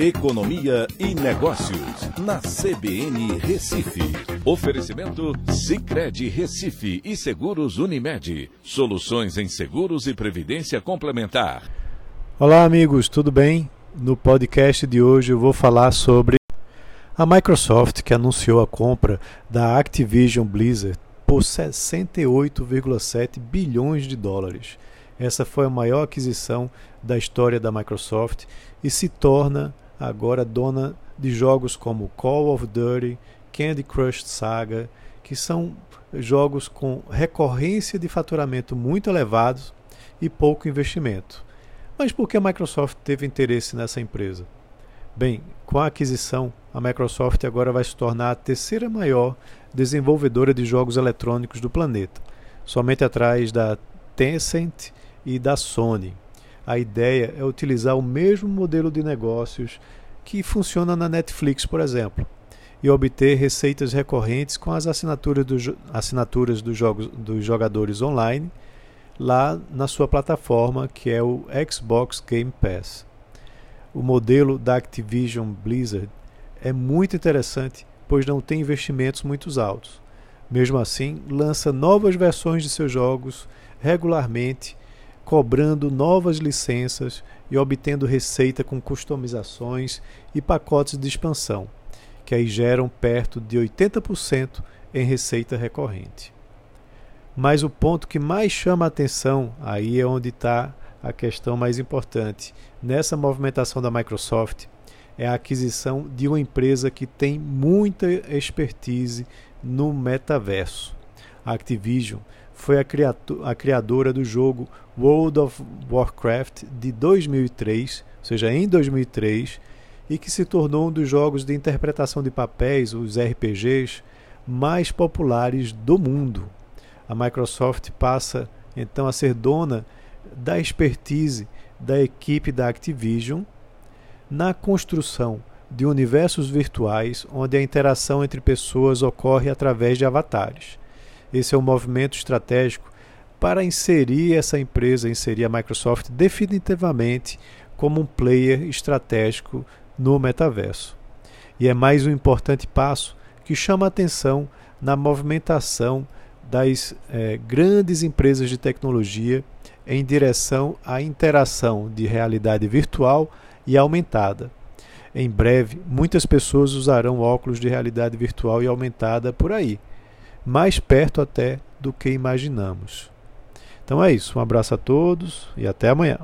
Economia e Negócios, na CBN Recife. Oferecimento Cicred Recife e Seguros Unimed. Soluções em seguros e previdência complementar. Olá, amigos, tudo bem? No podcast de hoje eu vou falar sobre a Microsoft que anunciou a compra da Activision Blizzard por 68,7 bilhões de dólares. Essa foi a maior aquisição da história da Microsoft e se torna agora dona de jogos como Call of Duty, Candy Crush Saga, que são jogos com recorrência de faturamento muito elevados e pouco investimento. Mas por que a Microsoft teve interesse nessa empresa? Bem, com a aquisição, a Microsoft agora vai se tornar a terceira maior desenvolvedora de jogos eletrônicos do planeta, somente atrás da Tencent e da Sony. A ideia é utilizar o mesmo modelo de negócios que funciona na Netflix, por exemplo, e obter receitas recorrentes com as assinaturas, assinaturas dos, jogos, dos jogadores online lá na sua plataforma, que é o Xbox Game Pass. O modelo da Activision Blizzard é muito interessante, pois não tem investimentos muito altos. Mesmo assim, lança novas versões de seus jogos regularmente cobrando novas licenças e obtendo receita com customizações e pacotes de expansão, que aí geram perto de 80% em receita recorrente. Mas o ponto que mais chama a atenção, aí é onde está a questão mais importante, nessa movimentação da Microsoft, é a aquisição de uma empresa que tem muita expertise no metaverso. A Activision foi a, a criadora do jogo World of Warcraft de 2003, ou seja, em 2003, e que se tornou um dos jogos de interpretação de papéis, os RPGs, mais populares do mundo. A Microsoft passa então a ser dona da expertise da equipe da Activision na construção de universos virtuais onde a interação entre pessoas ocorre através de avatares. Esse é um movimento estratégico para inserir essa empresa, inserir a Microsoft definitivamente como um player estratégico no metaverso. E é mais um importante passo que chama atenção na movimentação das eh, grandes empresas de tecnologia em direção à interação de realidade virtual e aumentada. Em breve, muitas pessoas usarão óculos de realidade virtual e aumentada por aí mais perto até do que imaginamos. Então é isso. Um abraço a todos e até amanhã.